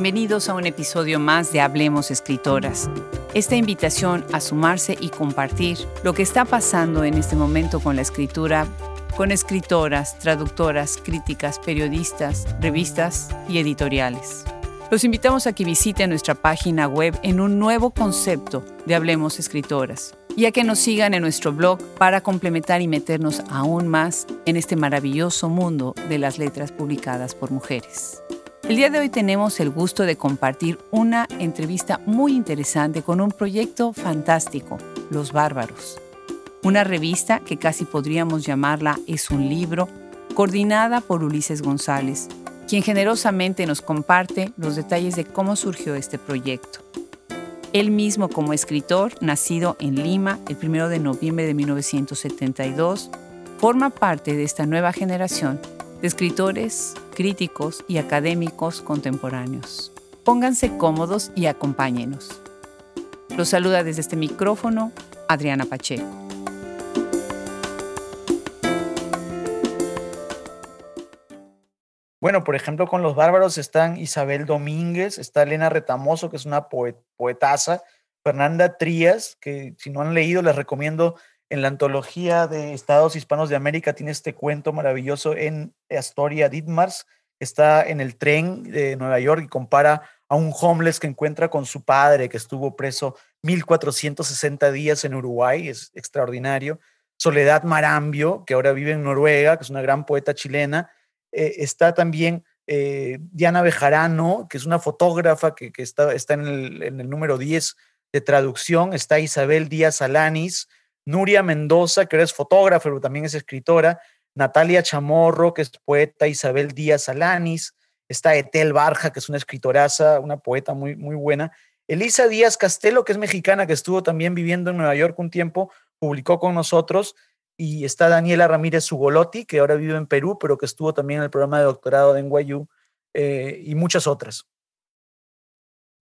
Bienvenidos a un episodio más de Hablemos Escritoras. Esta invitación a sumarse y compartir lo que está pasando en este momento con la escritura, con escritoras, traductoras, críticas, periodistas, revistas y editoriales. Los invitamos a que visiten nuestra página web en un nuevo concepto de Hablemos Escritoras y a que nos sigan en nuestro blog para complementar y meternos aún más en este maravilloso mundo de las letras publicadas por mujeres. El día de hoy tenemos el gusto de compartir una entrevista muy interesante con un proyecto fantástico, Los Bárbaros. Una revista que casi podríamos llamarla Es un libro, coordinada por Ulises González, quien generosamente nos comparte los detalles de cómo surgió este proyecto. Él mismo como escritor, nacido en Lima el 1 de noviembre de 1972, forma parte de esta nueva generación de escritores, críticos y académicos contemporáneos. Pónganse cómodos y acompáñenos. Los saluda desde este micrófono Adriana Pacheco. Bueno, por ejemplo, con los bárbaros están Isabel Domínguez, está Elena Retamoso, que es una poetasa, Fernanda Trías, que si no han leído les recomiendo en la antología de Estados Hispanos de América tiene este cuento maravilloso en Astoria Ditmars. Está en el tren de Nueva York y compara a un homeless que encuentra con su padre que estuvo preso 1460 días en Uruguay, es extraordinario. Soledad Marambio, que ahora vive en Noruega, que es una gran poeta chilena. Eh, está también eh, Diana Bejarano, que es una fotógrafa que, está, está en, el, en el número 10 de traducción. Está Isabel Díaz Alanis, Nuria Mendoza, que es fotógrafa, pero también es escritora, Natalia Chamorro, que es poeta, Isabel Díaz Alanis, está Etel Barja, que es una escritoraza, una poeta muy, muy buena, Elisa Díaz Castelo, que es mexicana, que estuvo también viviendo en Nueva York un tiempo, publicó con nosotros, y está Daniela Ramírez Sugolotti, que ahora vive en Perú, pero que estuvo también en el programa de doctorado de NYU, eh, y muchas otras.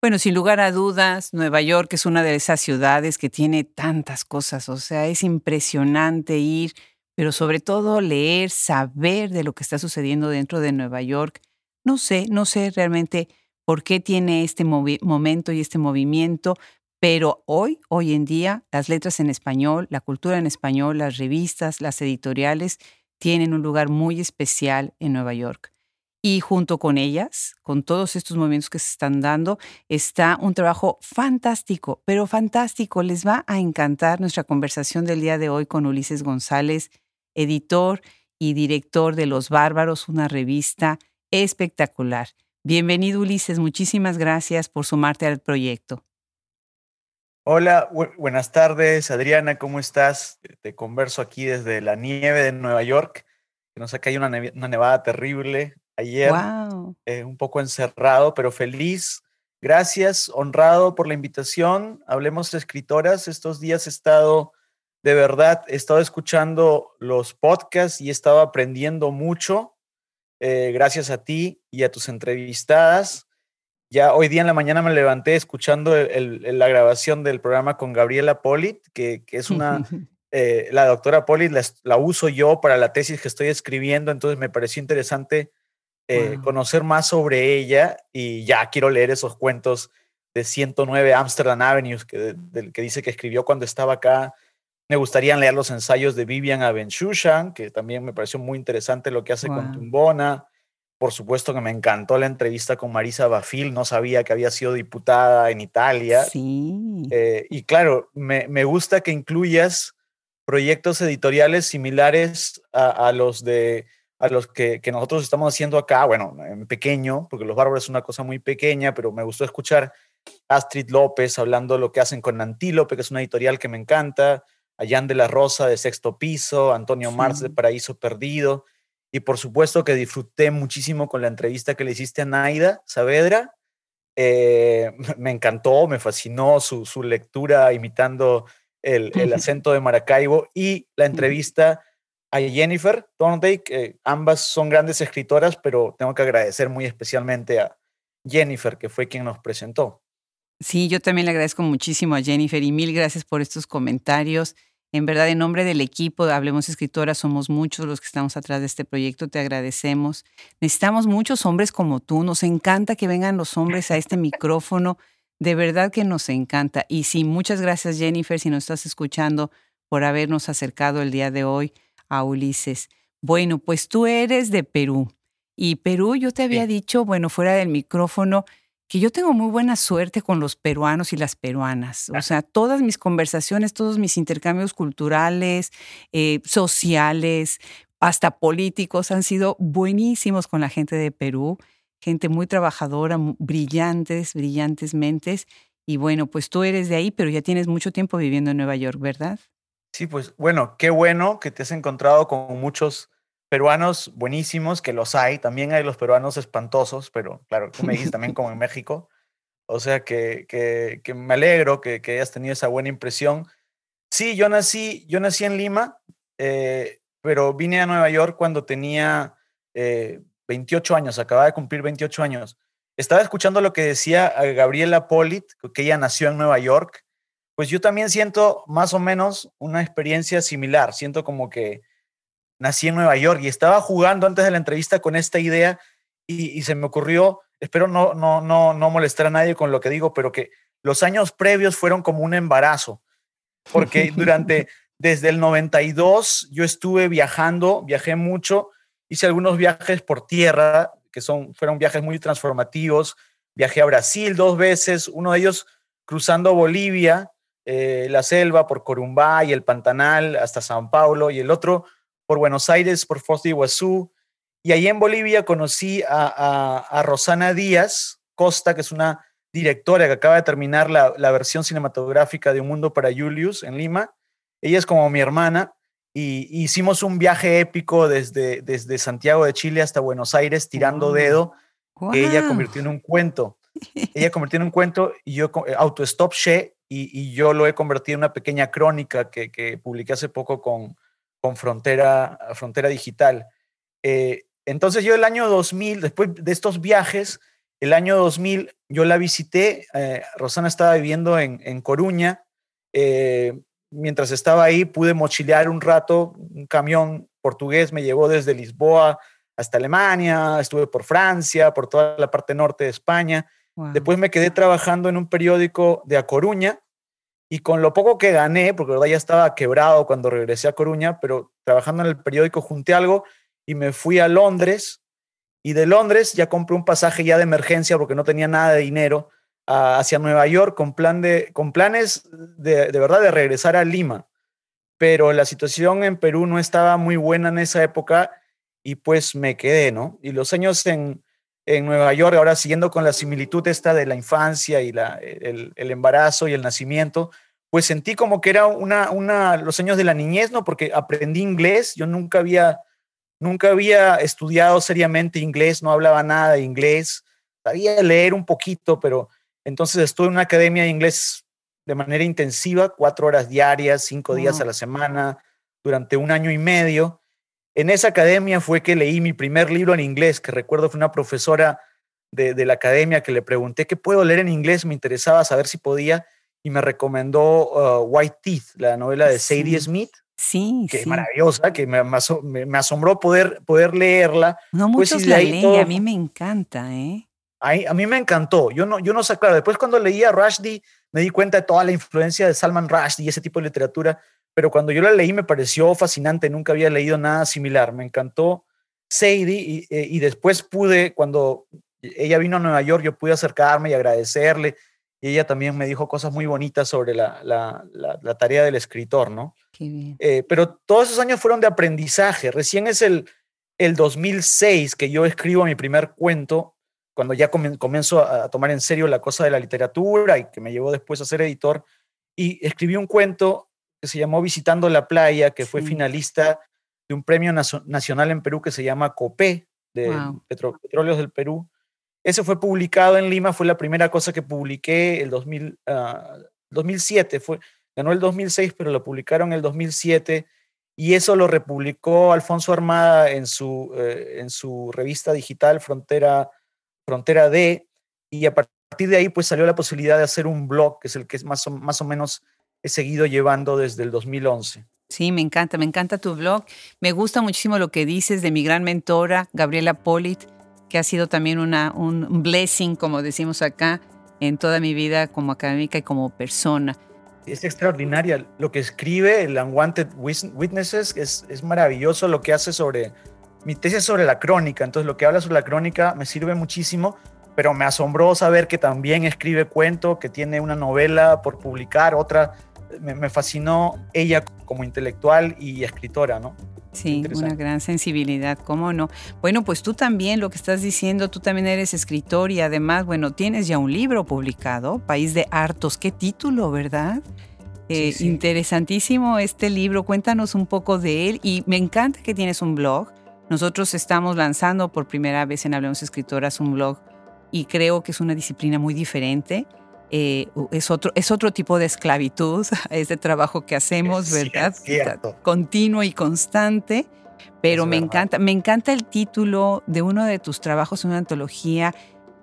Bueno, sin lugar a dudas, Nueva York es una de esas ciudades que tiene tantas cosas, o sea, es impresionante ir, pero sobre todo leer, saber de lo que está sucediendo dentro de Nueva York. No sé, no sé realmente por qué tiene este momento y este movimiento, pero hoy, hoy en día, las letras en español, la cultura en español, las revistas, las editoriales, tienen un lugar muy especial en Nueva York. Y junto con ellas, con todos estos movimientos que se están dando, está un trabajo fantástico, pero fantástico. Les va a encantar nuestra conversación del día de hoy con Ulises González, editor y director de Los Bárbaros, una revista espectacular. Bienvenido Ulises, muchísimas gracias por sumarte al proyecto. Hola, buenas tardes Adriana, ¿cómo estás? Te converso aquí desde la nieve de Nueva York. Que hay una, una nevada terrible ayer, eh, un poco encerrado, pero feliz. Gracias, honrado por la invitación. Hablemos de escritoras. Estos días he estado, de verdad, he estado escuchando los podcasts y he estado aprendiendo mucho. Eh, gracias a ti y a tus entrevistadas. Ya hoy día en la mañana me levanté escuchando la grabación del programa con Gabriela Polit, que, es una, eh, la doctora Polit la, la, uso yo para la tesis que estoy escribiendo, entonces me pareció interesante eh, conocer más sobre ella y ya quiero leer esos cuentos de 109 Amsterdam Avenues que, que dice que escribió cuando estaba acá. Me gustaría leer los ensayos de Vivian Abenshushan, que también me pareció muy interesante lo que hace con Tumbona. Por supuesto que me encantó la entrevista con Marisa Bafil, no sabía que había sido diputada en Italia. Sí. Eh, y claro, me, me, gusta que incluyas proyectos editoriales similares a, a los de a los que, nosotros estamos haciendo acá, bueno, en pequeño, porque Los Bárbaros es una cosa muy pequeña, pero me gustó escuchar a Astrid López hablando de lo que hacen con Antílope, que es una editorial que me encanta, a Jan de la Rosa de Sexto Piso, Antonio Marx de Paraíso Perdido, y por supuesto que disfruté muchísimo con la entrevista que le hiciste a Naida Saavedra. Eh, me encantó, me fascinó su, lectura imitando el, el acento de Maracaibo y la entrevista a Jennifer Thorndike. ambas son grandes escritoras, pero tengo que agradecer muy especialmente a Jennifer, que fue quien nos presentó. Sí, yo también le agradezco muchísimo a Jennifer y mil gracias por estos comentarios. En verdad, en nombre del equipo de Hablemos Escritoras, somos muchos los que estamos atrás de este proyecto, te agradecemos. Necesitamos muchos hombres como tú, nos encanta que vengan los hombres a este micrófono, de verdad que nos encanta. Y sí, muchas gracias Jennifer, si nos estás escuchando, por habernos acercado el día de hoy a Ulises. Bueno, pues tú eres de Perú. Y Perú, yo te había dicho, bueno, fuera del micrófono, que yo tengo muy buena suerte con los peruanos y las peruanas. O sea, todas mis conversaciones, todos mis intercambios culturales, eh, sociales, hasta políticos han sido buenísimos con la gente de Perú. Gente muy trabajadora, brillantes, brillantes mentes. Y bueno, pues tú eres de ahí, pero ya tienes mucho tiempo viviendo en Nueva York, ¿verdad? Sí, pues bueno, qué bueno que te has encontrado con muchos peruanos buenísimos, que los hay, también hay los peruanos espantosos, pero claro, tú me dices también como en México, o sea que, que, me alegro que, que, hayas tenido esa buena impresión. Sí, yo nací, yo nací en Lima, eh, pero vine a Nueva York cuando tenía 28 eh, años, acababa de cumplir 28 años. Estaba escuchando lo que decía Gabriela Polit, que ella nació en Nueva York, pues yo también siento más o menos una experiencia similar, siento como que nací en Nueva York y estaba jugando antes de la entrevista con esta idea y, se me ocurrió, espero no, no, no, no molestar a nadie con lo que digo, pero que los años previos fueron como un embarazo, porque durante, desde el 92 yo estuve viajando, viajé mucho, hice algunos viajes por tierra, que son, fueron viajes muy transformativos, viajé a Brasil dos veces, uno de ellos cruzando Bolivia, eh, la selva por Corumbá y el Pantanal hasta San Paulo, y el otro por Buenos Aires, por Foz de Iguazú. Y ahí en Bolivia conocí a, Rosana Díaz Costa, que es una directora que acaba de terminar la, versión cinematográfica de Un Mundo para Julius en Lima. Ella es como mi hermana y hicimos un viaje épico desde, desde Santiago de Chile hasta Buenos Aires tirando dedo, que ella convirtió en un cuento. Ella convirtió en un cuento y yo, eh, Autostop She, y, yo lo he convertido en una pequeña crónica que, que publiqué hace poco con, con Frontera, Frontera Digital. Eh, entonces yo el año 2000, después de estos viajes, el año 2000 yo la visité, eh, Rosana estaba viviendo en, en Coruña, eh, mientras estaba ahí pude mochilear un rato, un camión portugués me llevó desde Lisboa hasta Alemania, estuve por Francia, por toda la parte norte de España. Después me quedé trabajando en un periódico de A Coruña, y con lo poco que gané, porque verdad ya estaba quebrado cuando regresé a Coruña, pero trabajando en el periódico junté algo y me fui a Londres. Y de Londres ya compré un pasaje ya de emergencia porque no tenía nada de dinero hacia Nueva York con, plan de, con planes de, de verdad de regresar a Lima. Pero la situación en Perú no estaba muy buena en esa época y pues me quedé, ¿no? Y los años en, en Nueva York, ahora siguiendo con la similitud esta de la infancia y la, el, embarazo y el nacimiento, pues sentí como que era una, una, los años de la niñez, ¿no? Porque aprendí inglés, yo nunca había, nunca había estudiado seriamente inglés, no hablaba nada de inglés, sabía leer un poquito, pero entonces estuve en una academia de inglés de manera intensiva, cuatro horas diarias, cinco días a la semana, durante un año y medio. En esa academia fue que leí mi primer libro en inglés, que recuerdo fue una profesora de, la academia que le pregunté qué puedo leer en inglés, me interesaba saber si podía, y me recomendó uh, White Teeth, la novela de Sadie Smith. Sí, que es maravillosa, que me, me, asombró poder, poder leerla. No pues, muchos la leen, a mí me encanta, ¿eh? A, mí me encantó. Yo no, yo no sé, claro, después cuando leía Rushdie me di cuenta de toda la influencia de Salman Rushdie y ese tipo de literatura, pero cuando yo la leí me pareció fascinante, nunca había leído nada similar, me encantó Sadie eh, y, después pude, cuando ella vino a Nueva York, yo pude acercarme y agradecerle y ella también me dijo cosas muy bonitas sobre la, la, tarea del escritor, ¿no? Qué bien. Eh, pero todos esos años fueron de aprendizaje, recién es el, el 2006 que yo escribo mi primer cuento, cuando ya comienzo a tomar en serio la cosa de la literatura y que me llevó después a ser editor, y escribí un cuento que se llamó Visitando la Playa, que fue finalista de un premio nacional en Perú que se llama COPE, de Petróleos del Perú. Ese fue publicado en Lima, fue la primera cosa que publiqué el 2000, 2007, ah, fue, ganó el 2006, pero lo publicaron el 2007 y eso lo republicó Alfonso Armada en su, eh, en su revista digital Frontera, Frontera D y a partir de ahí pues salió la posibilidad de hacer un blog, que es el que es más más o menos he seguido llevando desde el 2011. Sí, me encanta, me encanta tu blog. Me gusta muchísimo lo que dices de mi gran mentora, Gabriela Polit, que ha sido también una, un blessing, como decimos acá, en toda mi vida como académica y como persona. Es extraordinaria lo que escribe el Unwanted Witnesses, es, es maravilloso lo que hace sobre mi tesis sobre la crónica, entonces lo que habla sobre la crónica me sirve muchísimo, pero me asombró saber que también escribe cuento, que tiene una novela por publicar, otra, me, fascinó ella como intelectual y escritora, ¿no? Sí, una gran sensibilidad, ¿cómo no? Bueno, pues tú también, lo que estás diciendo, tú también eres escritor y además, bueno, tienes ya un libro publicado, País de Hartos, qué título, ¿verdad? Eh, interesantísimo este libro, cuéntanos un poco de él y me encanta que tienes un blog. Nosotros estamos lanzando por primera vez en Hablemos Escritoras un blog y creo que es una disciplina muy diferente. Eh, es, otro, es otro tipo de esclavitud, este trabajo que hacemos, ¿verdad? Continuo y constante. Pero me encanta, me encanta el título de uno de tus trabajos, una antología,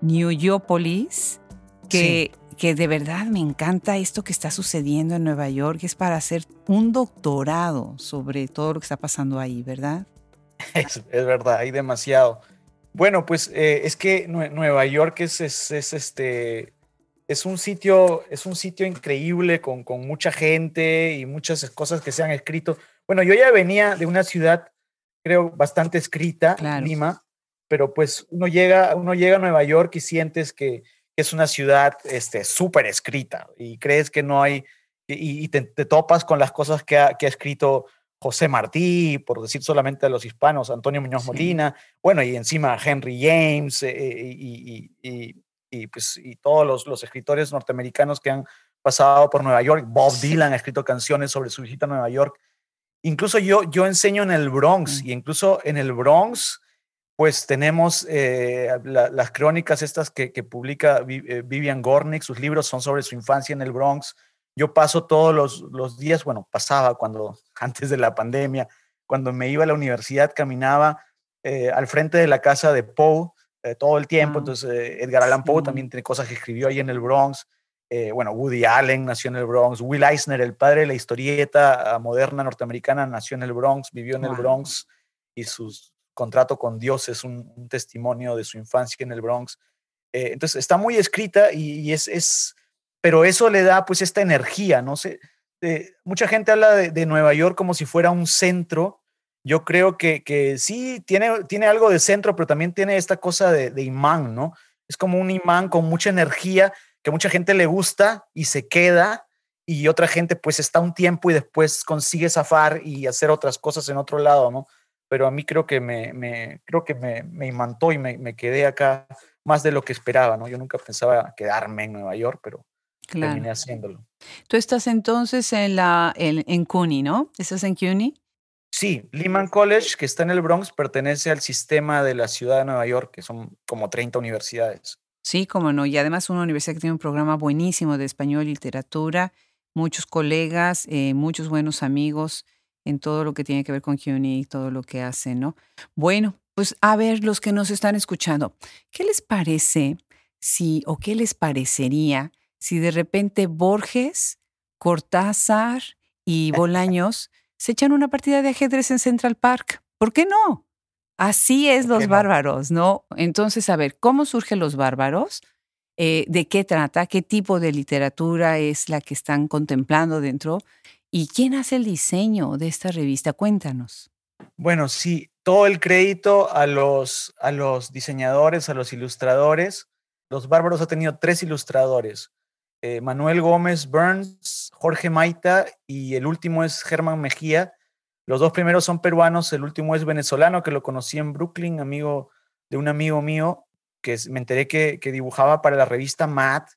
New Yorkopolis, que, que de verdad me encanta esto que está sucediendo en Nueva York, es para hacer un doctorado sobre todo lo que está pasando ahí, ¿verdad? Es, es verdad, hay demasiado. Bueno, pues eh, es que Nueva York es, es, es este, es un sitio, es un sitio increíble con, con, mucha gente y muchas cosas que se han escrito. Bueno, yo ya venía de una ciudad, creo, bastante escrita, Lima, pero pues uno llega, uno llega a Nueva York y sientes que es una ciudad este, súper escrita y crees que no hay, y, te, topas con las cosas que ha, que ha, escrito José Martí, por decir solamente a los hispanos, Antonio Muñoz Molina, bueno, y encima Henry James eh, eh, y, y, pues, y todos los, los, escritores norteamericanos que han pasado por Nueva York. Bob Dylan ha escrito canciones sobre su visita a Nueva York. Incluso yo, yo enseño en el Bronx mm. y incluso en el Bronx, pues tenemos eh, las crónicas estas que, que publica eh, Vivian Gornick, sus libros son sobre su infancia en el Bronx. Yo paso todos los, los días, bueno, pasaba cuando, antes de la pandemia, cuando me iba a la universidad, caminaba eh, al frente de la casa de Poe eh, todo el tiempo. Entonces, eh, Edgar Allan Poe también tiene cosas que escribió ahí en el Bronx. Eh, bueno, Woody Allen nació en el Bronx. Will Eisner, el padre de la historieta ah, moderna norteamericana, nació en el Bronx, vivió en el Bronx y su contrato con Dios es un, testimonio de su infancia en el Bronx. entonces, está muy escrita y, es, es, pero eso le da pues esta energía, no sé. mucha gente habla de, de Nueva York como si fuera un centro yo creo que, que sí, tiene, tiene algo de centro, pero también tiene esta cosa de, imán, ¿no? Es como un imán con mucha energía que mucha gente le gusta y se queda y otra gente pues está un tiempo y después consigue zafar y hacer otras cosas en otro lado, ¿no? Pero a mí creo que me, me creo que me, me, imantó y me, me, quedé acá más de lo que esperaba, ¿no? Yo nunca pensaba quedarme en Nueva York, pero terminé haciéndolo. Tú estás entonces en la en, en CUNY, ¿no? ¿Estás en CUNY? Sí, Lehman College, que está en el Bronx, pertenece al sistema de la ciudad de Nueva York, que son como 30 universidades. Sí, como no. Y además una universidad que tiene un programa buenísimo de español y literatura, muchos colegas, eh, muchos buenos amigos en todo lo que tiene que ver con CUNY y todo lo que hace, ¿no? Bueno, pues a ver, los que nos están escuchando, ¿qué les parece si o qué les parecería si de repente Borges, Cortázar y Bolaños se echan una partida de ajedrez en Central Park. ¿Por qué no? Así es los bárbaros, ¿no? Entonces, a ver, ¿cómo surgen los bárbaros? Eh, ¿De qué trata? ¿Qué tipo de literatura es la que están contemplando dentro? ¿Y quién hace el diseño de esta revista? Cuéntanos. Bueno, sí, todo el crédito a los, a los diseñadores, a los ilustradores. Los Bárbaros ha tenido tres ilustradores. Eh, Manuel Gómez Burns, Jorge Maita y el último es Germán Mejía. Los dos primeros son peruanos, el último es venezolano, que lo conocí en Brooklyn, amigo de un amigo mío, que me enteré que, dibujaba para la revista Matt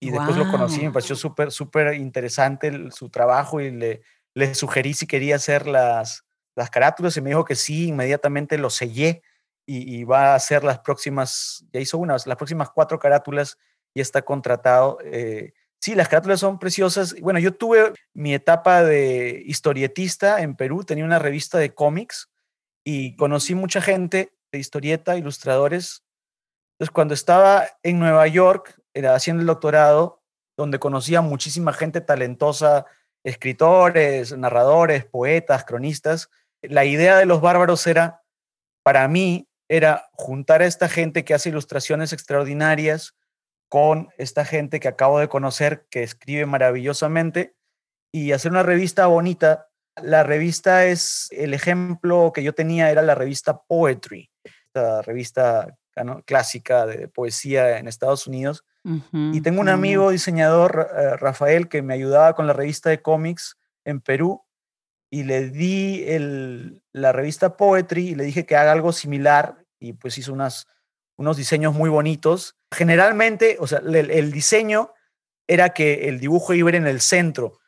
y después lo conocí, me pareció súper, súper interesante su trabajo y le, le sugerí si quería hacer las, las carátulas y me dijo que sí, inmediatamente lo sellé y, y va a hacer las próximas, ya hizo unas, las próximas cuatro carátulas y está contratado. Eh, sí, las carátulas son preciosas. Bueno, yo tuve mi etapa de historietista en Perú, tenía una revista de cómics y conocí mucha gente de historieta, ilustradores. Entonces, cuando estaba en Nueva York, era haciendo el doctorado, donde conocía muchísima gente talentosa escritores, narradores, poetas, cronistas. La idea de los bárbaros era, para mí, era juntar a esta gente que hace ilustraciones extraordinarias con esta gente que acabo de conocer que escribe maravillosamente y hacer una revista bonita. La revista es, el ejemplo que yo tenía era la revista Poetry, esta revista clásica de poesía en Estados Unidos. y tengo un amigo diseñador, eh, Rafael, que me ayudaba con la revista de cómics en Perú y le di el, la revista Poetry y le dije que haga algo similar y pues hizo unas, unos diseños muy bonitos. Generalmente, o sea, el, diseño era que el dibujo iba en el centro,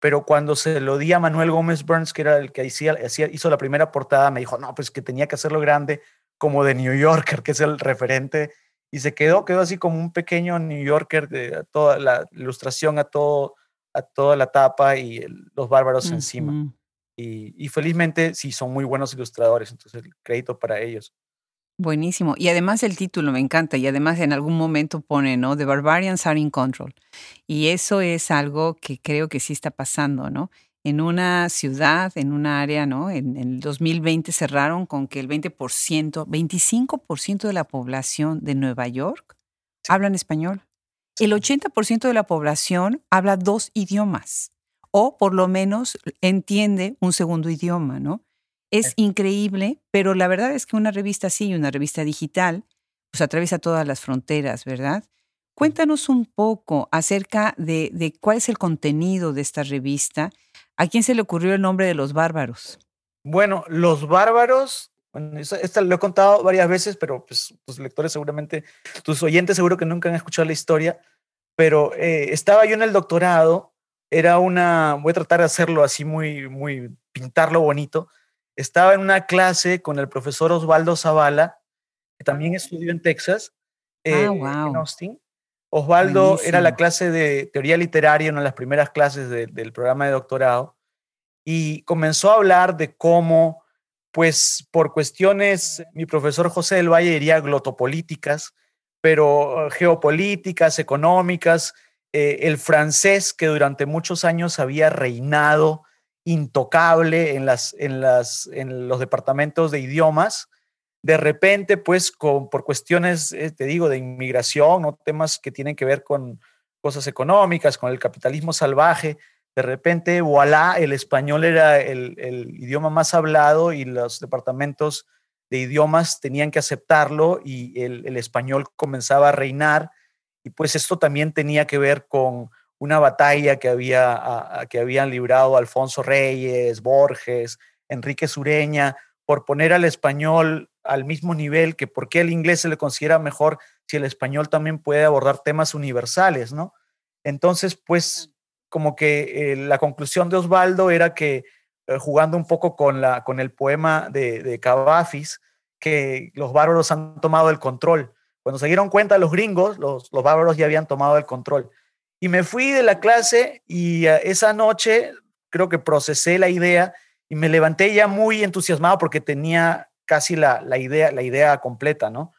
pero cuando se lo di a Manuel Gómez Burns, que era el que hacía, hizo la primera portada, me dijo, no, pues que tenía que hacerlo grande como de New Yorker, que es el referente, y se quedó, quedó así como un pequeño New Yorker de toda la ilustración a todo a toda la tapa y los bárbaros encima. Y, felizmente sí son muy buenos ilustradores, entonces el crédito para ellos. Buenísimo. Y además el título me encanta. Y además en algún momento pone, ¿no? The Barbarians are in control. Y eso es algo que creo que sí está pasando, ¿no? En una ciudad, en un área, ¿no? En, en el 2020 cerraron con que el 20%, 25% de la población de Nueva York hablan español. El 80% de la población habla dos idiomas o por lo menos entiende un segundo idioma, ¿no? Es increíble, pero la verdad es que una revista así, una revista digital, pues atraviesa todas las fronteras, ¿verdad? Cuéntanos un poco acerca de, cuál es el contenido de esta revista. ¿A quién se le ocurrió el nombre de los bárbaros? Bueno, los bárbaros, bueno, esta lo he contado varias veces, pero pues tus lectores seguramente, tus oyentes seguro que nunca han escuchado la historia, pero eh, estaba yo en el doctorado era una, voy a tratar de hacerlo así muy, muy, pintarlo bonito. Estaba en una clase con el profesor Osvaldo Zavala, que también estudió en Texas, ah, eh, en Austin. Osvaldo era la clase de teoría literaria, una de las primeras clases del programa de doctorado, y comenzó a hablar de cómo, pues por cuestiones, mi profesor José del Valle diría glotopolíticas, pero eh, geopolíticas, económicas, eh, el francés que durante muchos años había reinado intocable en, las, en, las, en los departamentos de idiomas, de repente, pues, con, por cuestiones, eh, te digo, de inmigración o temas que tienen que ver con cosas económicas, con el capitalismo salvaje, de repente, voilà, el español era el, idioma más hablado y los departamentos de idiomas tenían que aceptarlo y el, el español comenzaba a reinar. Y pues esto también tenía que ver con una batalla que, había, que habían librado Alfonso Reyes, Borges, Enrique Sureña, por poner al español al mismo nivel que por qué el inglés se le considera mejor si el español también puede abordar temas universales, ¿no? Entonces, pues como que eh, la conclusión de Osvaldo era que, eh, jugando un poco con, la, con el poema de, de Cavafis, que los bárbaros han tomado el control cuando se dieron cuenta los gringos, los, los bárbaros ya habían tomado el control. Y me fui de la clase y eh, esa noche creo que procesé la idea y me levanté ya muy entusiasmado porque tenía casi la, la, idea, la idea completa, ¿no?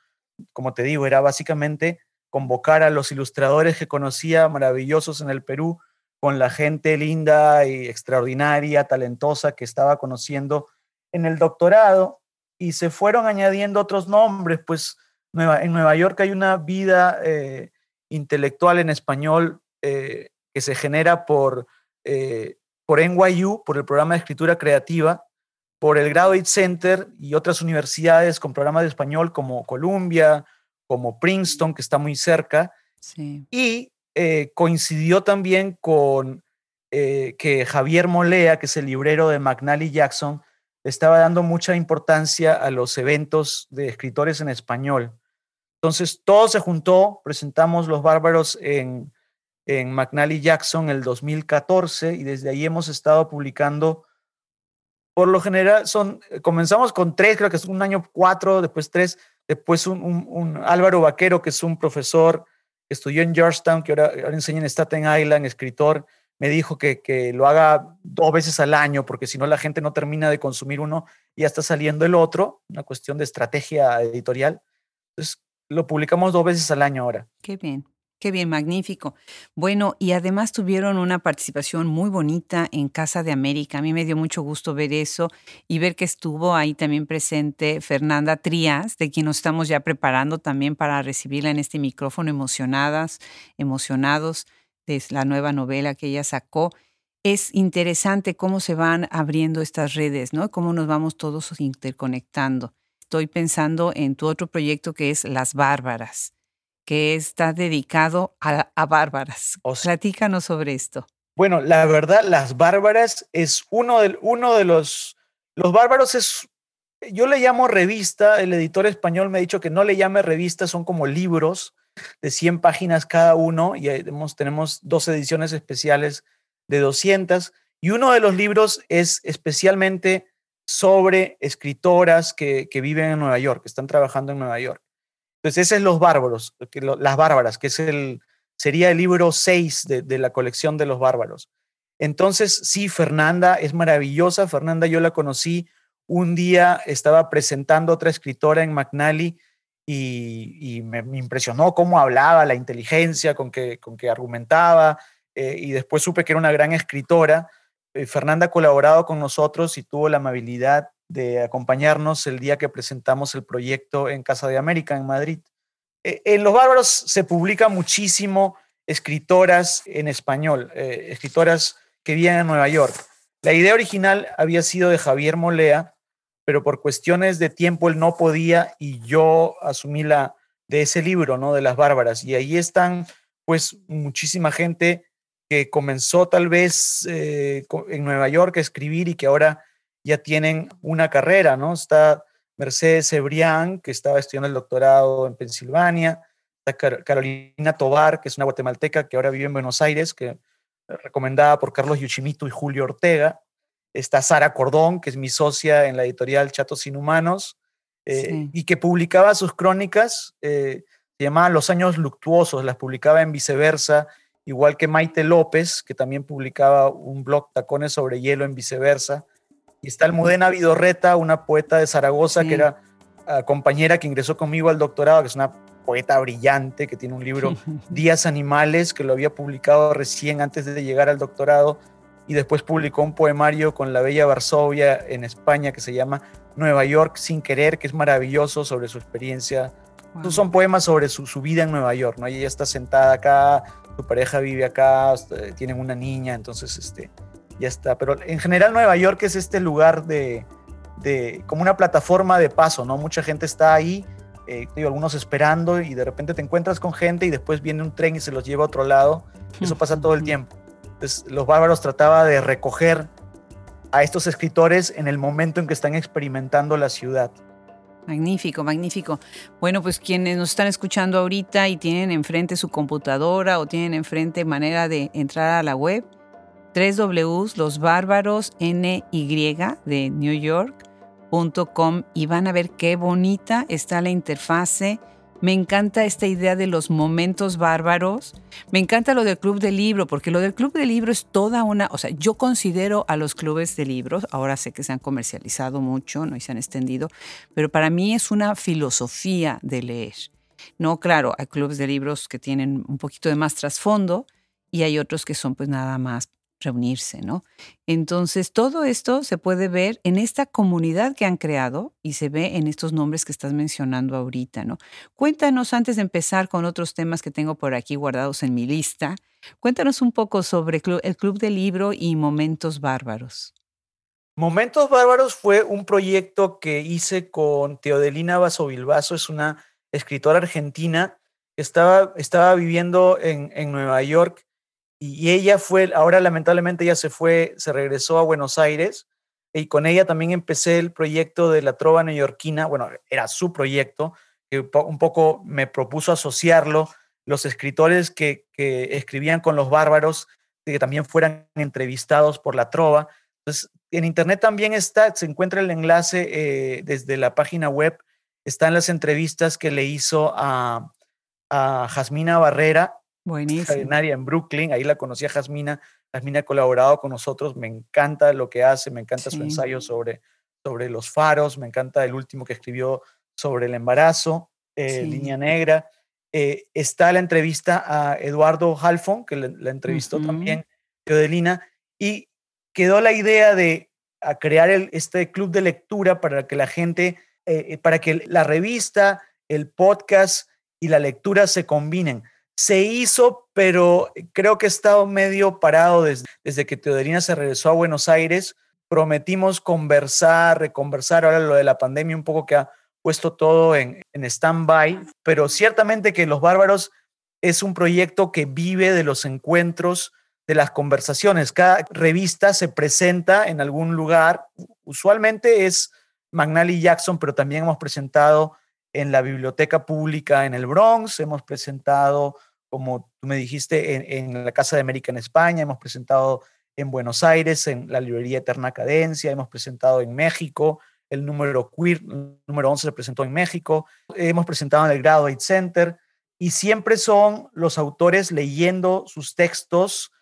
Como te digo, era básicamente convocar a los ilustradores que conocía, maravillosos en el Perú, con la gente linda y extraordinaria, talentosa que estaba conociendo en el doctorado, y se fueron añadiendo otros nombres, pues en Nueva York hay una vida eh, intelectual en español eh, que se genera por, eh, por NYU, por el programa de escritura creativa, por el Graduate Center y otras universidades con programas de español como Columbia, como Princeton, que está muy cerca. Y coincidió también con que Javier Molea, que es el librero de McNally Jackson, estaba dando mucha importancia a los eventos de escritores en español. Entonces, todo se juntó, presentamos Los Bárbaros en, en McNally Jackson el 2014 y desde ahí hemos estado publicando, por lo general, son, comenzamos con tres, creo que es un año cuatro, después tres, después un, Álvaro Vaquero, que es un profesor que estudió en Georgetown, que ahora, enseña en Staten Island, escritor, me dijo que, que, lo haga dos veces al año, porque si no la gente no termina de consumir uno y ya está saliendo el otro, una cuestión de estrategia editorial. Entonces, lo publicamos dos veces al año ahora. Qué bien. Qué bien, magnífico. Bueno, y además tuvieron una participación muy bonita en Casa de América. A mí me dio mucho gusto ver eso y ver que estuvo ahí también presente Fernanda Trías, de quien nos estamos ya preparando también para recibirla en este micrófono, emocionadas, emocionados de la nueva novela que ella sacó. Es interesante cómo se van abriendo estas redes, ¿no? Cómo nos vamos todos interconectando. Estoy pensando en tu otro proyecto que es Las Bárbaras que está dedicado a, bárbaras. Platícanos sobre esto. Bueno, la verdad, Las Bárbaras es uno de, uno de los... Los Bárbaros es... Yo le llamo revista, el editor español me ha dicho que no le llame revista, son como libros de 100 páginas cada uno y tenemos, tenemos dos ediciones especiales de 200 y uno de los libros es especialmente sobre escritoras que, que viven en Nueva York, que están trabajando en Nueva York. Entonces, ese es Los Bárbaros, Las Bárbaras, que es el, sería el libro 6 de, la colección de Los Bárbaros. Entonces, sí, Fernanda es maravillosa. Fernanda yo la conocí un día, estaba presentando otra escritora en McNally y, me, impresionó cómo hablaba, la inteligencia con que, con que argumentaba, eh, y después supe que era una gran escritora. Eh, Fernanda ha colaborado con nosotros y tuvo la amabilidad de acompañarnos el día que presentamos el proyecto en Casa de América, en Madrid. Eh, en Los Bárbaros se publica muchísimo escritoras en español, eh, escritoras que viven en Nueva York. La idea original había sido de Javier Molea, pero por cuestiones de tiempo él no podía y yo asumí la de ese libro, ¿no? De las bárbaras. Y ahí están, pues, muchísima gente que comenzó tal vez eh, en Nueva York a escribir y que ahora ya tienen una carrera, ¿no? Está Mercedes Ebrián, que estaba estudiando el doctorado en Pensilvania, está Carolina Tobar, que es una guatemalteca que ahora vive en Buenos Aires, que recomendada por Carlos Yuchimito y Julio Ortega. Está Sara Cordón, que es mi socia en la editorial Chatos Inhumanos, eh, y que publicaba sus crónicas, eh, se llamaba Los Años Luctuosos, las publicaba en viceversa, igual que Maite López, que también publicaba un blog Tacones sobre Hielo en viceversa. Y está Almudena Vidorreta, una poeta de Zaragoza, que era ah, compañera que ingresó conmigo al doctorado, que es una poeta brillante, que tiene un libro, Días Animales, que lo había publicado recién antes de llegar al doctorado, y después publicó un poemario con la bella Varsovia en España que se llama Nueva York sin querer, que es maravilloso sobre su experiencia. Son poemas sobre su, su, vida en Nueva York, ¿no? ella está sentada acá, su pareja vive acá, este, tienen una niña, entonces este, ya está. Pero en general Nueva York es este lugar de, como una plataforma de paso, ¿no? Mucha gente está ahí, eh, algunos esperando y de repente te encuentras con gente y después viene un tren y se los lleva a otro lado. Eso pasa todo el tiempo. Entonces, los bárbaros trataba de recoger a estos escritores en el momento en que están experimentando la ciudad. Magnífico, magnífico. Bueno, pues quienes nos están escuchando ahorita y tienen enfrente su computadora o tienen enfrente manera de entrar a la web, tres Ws, los bárbaros de New York.com y van a ver qué bonita está la interfase. Me encanta esta idea de los momentos bárbaros. Me encanta lo del club de libro, porque lo del club de libro es toda una, o sea, yo considero a los clubes de libros, ahora sé que se han comercializado mucho, ¿no? Y se han extendido, pero para mí es una filosofía de leer. No, claro, hay clubes de libros que tienen un poquito de más trasfondo y hay otros que son pues nada más reunirse, ¿no? Entonces, todo esto se puede ver en esta comunidad que han creado y se ve en estos nombres que estás mencionando ahorita, ¿no? Cuéntanos, antes de empezar con otros temas que tengo por aquí guardados en mi lista, cuéntanos un poco sobre el Club del Libro y Momentos Bárbaros. Momentos Bárbaros fue un proyecto que hice con Teodelina Vaso Bilbaso, es una escritora argentina estaba, estaba viviendo en, en Nueva York y ella fue, ahora lamentablemente ella se fue, se regresó a Buenos Aires y con ella también empecé el proyecto de la trova neoyorquina, bueno, era su proyecto, que un poco me propuso asociarlo, los escritores que, escribían con los bárbaros, que también fueran entrevistados por la trova. Entonces, en internet también está, se encuentra el enlace eh, desde la página web, están las entrevistas que le hizo a, a Jasmina Barrera, Buenísimo. en Brooklyn, ahí la conocí a Jasmina. Jasmina ha colaborado con nosotros, me encanta lo que hace, me encanta su ensayo sobre, sobre los faros, me encanta el último que escribió sobre el embarazo, eh, Línea Negra. eh, está la entrevista a Eduardo Halfon, que la, entrevistó también Teodelina, y quedó la idea de crear este club de lectura para que la gente, eh, para que la revista, el podcast y la lectura se combinen. Se hizo, pero creo que he estado medio parado desde, desde que Teodelina se regresó a Buenos Aires. Prometimos conversar, reconversar, ahora lo de la pandemia un poco que ha puesto todo en, en stand-by, pero ciertamente que Los Bárbaros es un proyecto que vive de los encuentros, de las conversaciones. Cada revista se presenta en algún lugar, usualmente es McNally Jackson, pero también hemos presentado en la biblioteca pública en el Bronx, hemos presentado, como tú me dijiste, en, la Casa de América en España, hemos presentado en Buenos Aires, en la librería Eterna Cadencia, hemos presentado en México, el número queer, el número 11 se presentó en México, hemos presentado en el Graduate Center y siempre son los autores leyendo sus textos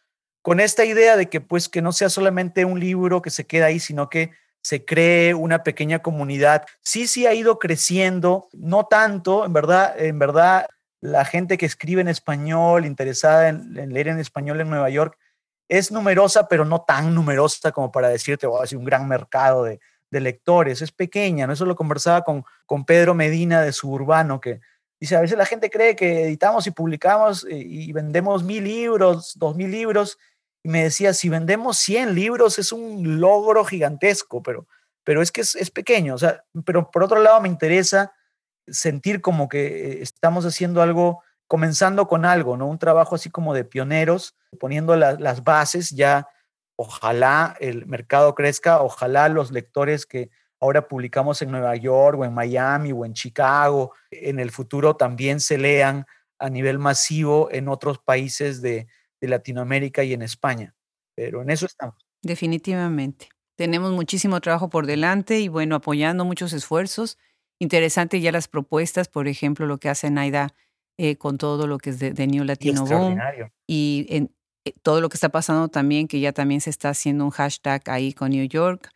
con esta idea de que pues que no sea solamente un libro que se queda ahí, sino que se cree una pequeña comunidad. Sí, sí ha ido creciendo, no tanto, en verdad, en verdad la gente que escribe en español, interesada en, leer en español en Nueva York, es numerosa, pero no tan numerosa como para decirte, oh, un gran mercado de, de lectores, es pequeña, ¿no? Eso lo conversaba con, con Pedro Medina de Suburbano, que dice, a veces la gente cree que editamos y publicamos eh, y, vendemos mil libros, dos mil libros, y me decía, si vendemos 100 libros es un logro gigantesco, pero, pero es que es, es pequeño, o sea, pero por otro lado me interesa sentir como que eh, estamos haciendo algo, comenzando con algo, ¿no? Un trabajo así como de pioneros, poniendo las bases ya ojalá el mercado crezca, ojalá los lectores que ahora publicamos en Nueva York o en Miami o en Chicago, en el futuro también se lean a nivel masivo en otros países de, Latinoamérica y en España. Pero en eso estamos. Definitivamente. Tenemos muchísimo trabajo por delante y bueno, apoyando muchos esfuerzos. Interesante ya las propuestas, por ejemplo, lo que hace Naida eh, con todo lo que es de, New Latino Boom. Y en, eh, todo lo que está pasando también, que ya también se está haciendo un hashtag ahí con New York.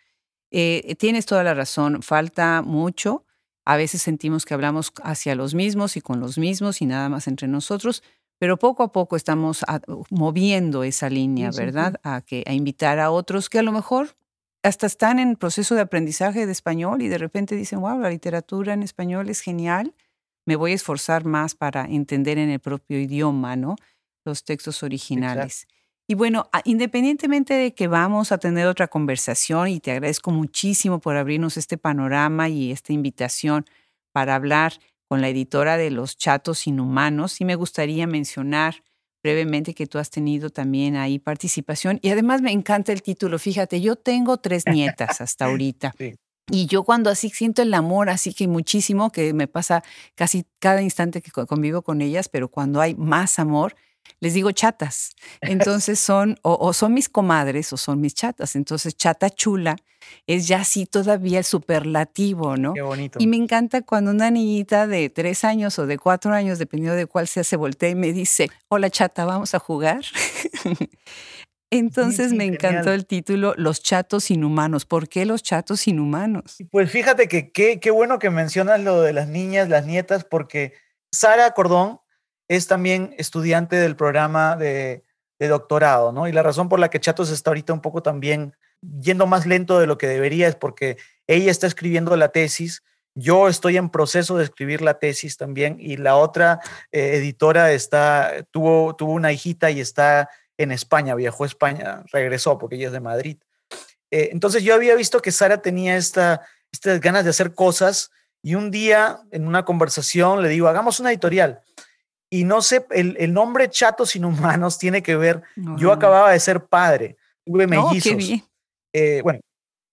Eh, eh, tienes toda la razón, falta mucho. A veces sentimos que hablamos hacia los mismos y con los mismos y nada más entre nosotros, pero poco a poco estamos moviendo esa línea, ¿verdad? A, que, a invitar a otros que a lo mejor hasta están en proceso de aprendizaje de español y de repente dicen, wow, la literatura en español es genial, me voy a esforzar más para entender en el propio idioma, ¿no? los textos originales. Y bueno, independientemente de que vamos a tener otra conversación, y te agradezco muchísimo por abrirnos este panorama y esta invitación para hablar con la editora de Los Chatos Inhumanos, sí me gustaría mencionar brevemente que tú has tenido también ahí participación. Y además me encanta el título, fíjate, yo tengo tres nietas hasta ahorita. Y yo cuando así siento el amor, así que muchísimo, que me pasa casi cada instante que convivo con ellas, pero cuando hay más amor, les digo chatas. Entonces son o, son mis comadres o son mis chatas. Entonces chata chula es ya así todavía el superlativo, ¿no? Qué bonito. Y me encanta cuando una niñita de tres años o de cuatro años, dependiendo de cuál sea, se voltea y me dice, hola chata, vamos a jugar. Entonces me encantó el título Los chatos inhumanos. ¿Por qué los chatos inhumanos? Pues fíjate que qué bueno que mencionas lo de las niñas, las nietas, porque Sara Cordón es también estudiante del programa de, doctorado, ¿no? Y la razón por la que Chatos está ahorita un poco también yendo más lento de lo que debería es porque ella está escribiendo la tesis, yo estoy en proceso de escribir la tesis también y la otra eh, editora está, tuvo, tuvo una hijita y está en España, viajó a España, regresó porque ella es de Madrid. Eh, entonces yo había visto que Sara tenía esta, estas ganas de hacer cosas y un día en una conversación le digo, hagamos una editorial. Y no sé, el, nombre Chatos Inhumanos tiene que ver, yo acababa de ser padre, tuve mellizos. Eh, bueno,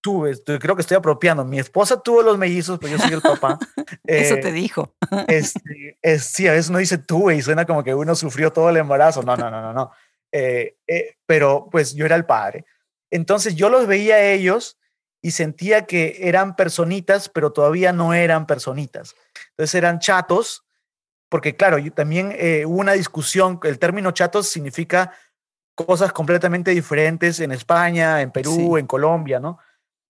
tuve, creo que estoy apropiando. Mi esposa tuvo los mellizos, pero yo soy el papá. Eso te eh, dijo. Este, es, sí, a veces uno dice tuve y suena como que uno sufrió todo el embarazo. No, no, no, no, no. Eh, pero pues yo era el padre. Entonces yo los veía a ellos y sentía que eran personitas, pero todavía no eran personitas. Entonces eran chatos porque claro, también eh, hubo una discusión, el término chatos significa cosas completamente diferentes en España, en Perú, en Colombia, ¿no?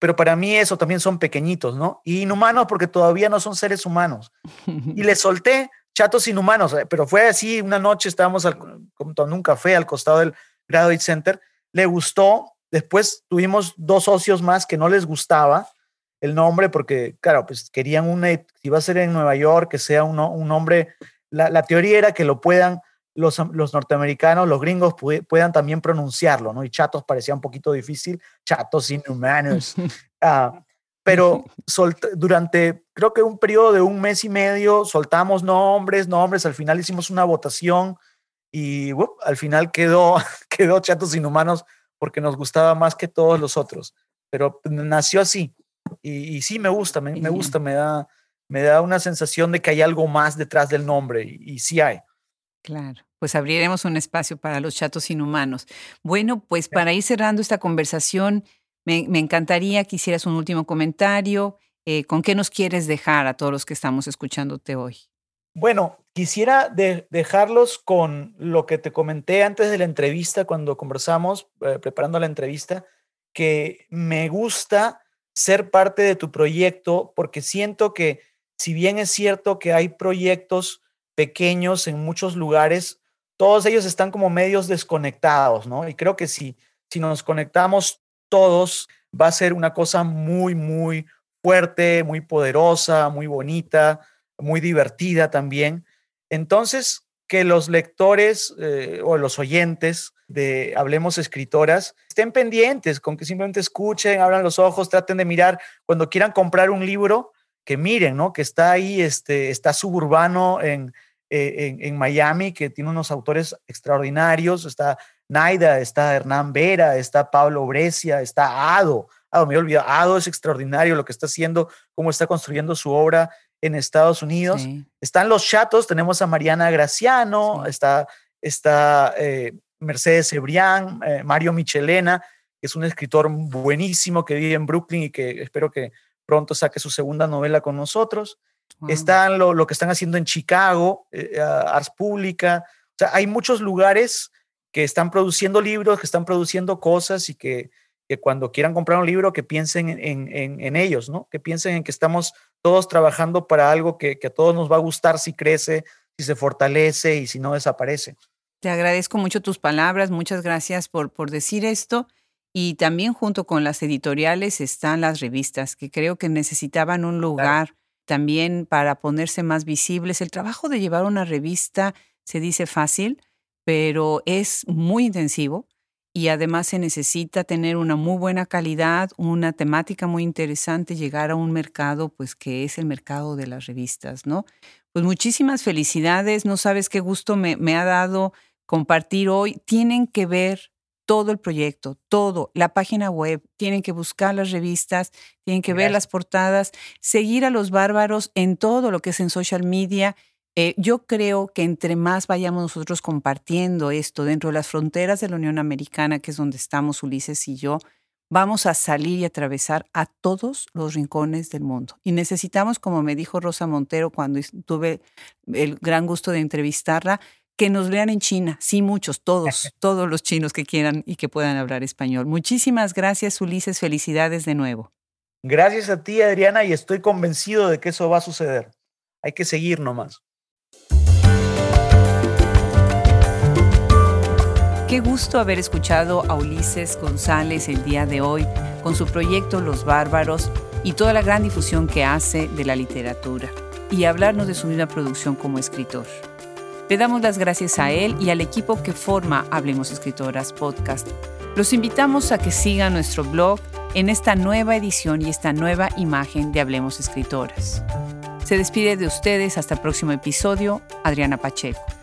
Pero para mí eso también son pequeñitos, ¿no? Y inhumanos porque todavía no son seres humanos. Y le solté, chatos inhumanos, eh, pero fue así, una noche estábamos al, tomando un café al costado del Graduate Center, le gustó, después tuvimos dos socios más que no les gustaba el nombre porque, claro, pues querían una, si va a ser en Nueva York, que sea un, un nombre, la, la, teoría era que lo puedan los, los norteamericanos, los gringos puedan también pronunciarlo, ¿no? Y chatos parecía un poquito difícil, chatos inhumanos. uh, pero durante, creo que un periodo de un mes y medio, soltamos nombres, nombres, al final hicimos una votación y al final quedó, quedó Chatos Inhumanos porque nos gustaba más que todos los otros. Pero nació así. Y, y sí me gusta, me, me, gusta, me da, me da una sensación de que hay algo más detrás del nombre y, y sí hay. Claro, pues abriremos un espacio para los chatos inhumanos. Bueno, pues para ir cerrando esta conversación, me, me encantaría que hicieras un último comentario. Eh, ¿Con qué nos quieres dejar a todos los que estamos escuchándote hoy? Bueno, quisiera de, dejarlos con lo que te comenté antes de la entrevista, cuando conversamos, eh, preparando la entrevista, que me gusta ser parte de tu proyecto porque siento que si bien es cierto que hay proyectos pequeños en muchos lugares, todos ellos están como medios desconectados, ¿no? Y creo que si, si nos conectamos todos, va a ser una cosa muy, muy fuerte, muy poderosa, muy bonita, muy divertida también. Entonces, que los lectores eh, o los oyentes de Hablemos Escritoras estén pendientes, con que simplemente escuchen, abran los ojos, traten de mirar cuando quieran comprar un libro, que miren, ¿no? Que está ahí, este, está suburbano en, eh, en, Miami, que tiene unos autores extraordinarios, está Naida, está Hernán Vera, está Pablo Brescia, está Ado. Ado, me he olvidado, Ado es extraordinario lo que está haciendo, cómo está construyendo su obra en Estados Unidos. Están los chatos, tenemos a Mariana Graciano, está, está eh, Mercedes Ebrián, eh, Mario Michelena, que es un escritor buenísimo que vive en Brooklyn y que espero que pronto saque su segunda novela con nosotros. Están lo, lo, que están haciendo en Chicago, eh, Ars Pública. O sea, hay muchos lugares que están produciendo libros, que están produciendo cosas y que, que cuando quieran comprar un libro, que piensen en, en, en, ellos, ¿no? Que piensen en que estamos todos trabajando para algo que, que a todos nos va a gustar si crece, si se fortalece y si no desaparece. Te agradezco mucho tus palabras, muchas gracias por, por decir esto. Y también junto con las editoriales están las revistas, que creo que necesitaban un lugar claro. también para ponerse más visibles. El trabajo de llevar una revista se dice fácil, pero es muy intensivo y además se necesita tener una muy buena calidad, una temática muy interesante, llegar a un mercado pues que es el mercado de las revistas, ¿no? Pues muchísimas felicidades, no sabes qué gusto me, me ha dado compartir hoy. Tienen que ver todo el proyecto, todo, la página web, tienen que buscar las revistas, tienen que Gracias. ver las portadas, seguir a los bárbaros en todo lo que es en social media eh, yo creo que entre más vayamos nosotros compartiendo esto dentro de las fronteras de la Unión Americana, que es donde estamos Ulises y yo, vamos a salir y atravesar a todos los rincones del mundo. Y necesitamos, como me dijo Rosa Montero cuando tuve el gran gusto de entrevistarla, que nos vean en China. Sí, muchos, todos, todos los chinos que quieran y que puedan hablar español. Muchísimas gracias, Ulises. Felicidades de nuevo. Gracias a ti, Adriana, y estoy convencido de que eso va a suceder. Hay que seguir nomás. Qué gusto haber escuchado a Ulises González el día de hoy con su proyecto Los Bárbaros y toda la gran difusión que hace de la literatura y hablarnos de su misma producción como escritor. Le damos las gracias a él y al equipo que forma Hablemos Escritoras Podcast. Los invitamos a que sigan nuestro blog en esta nueva edición y esta nueva imagen de Hablemos Escritoras. Se despide de ustedes hasta el próximo episodio, Adriana Pacheco.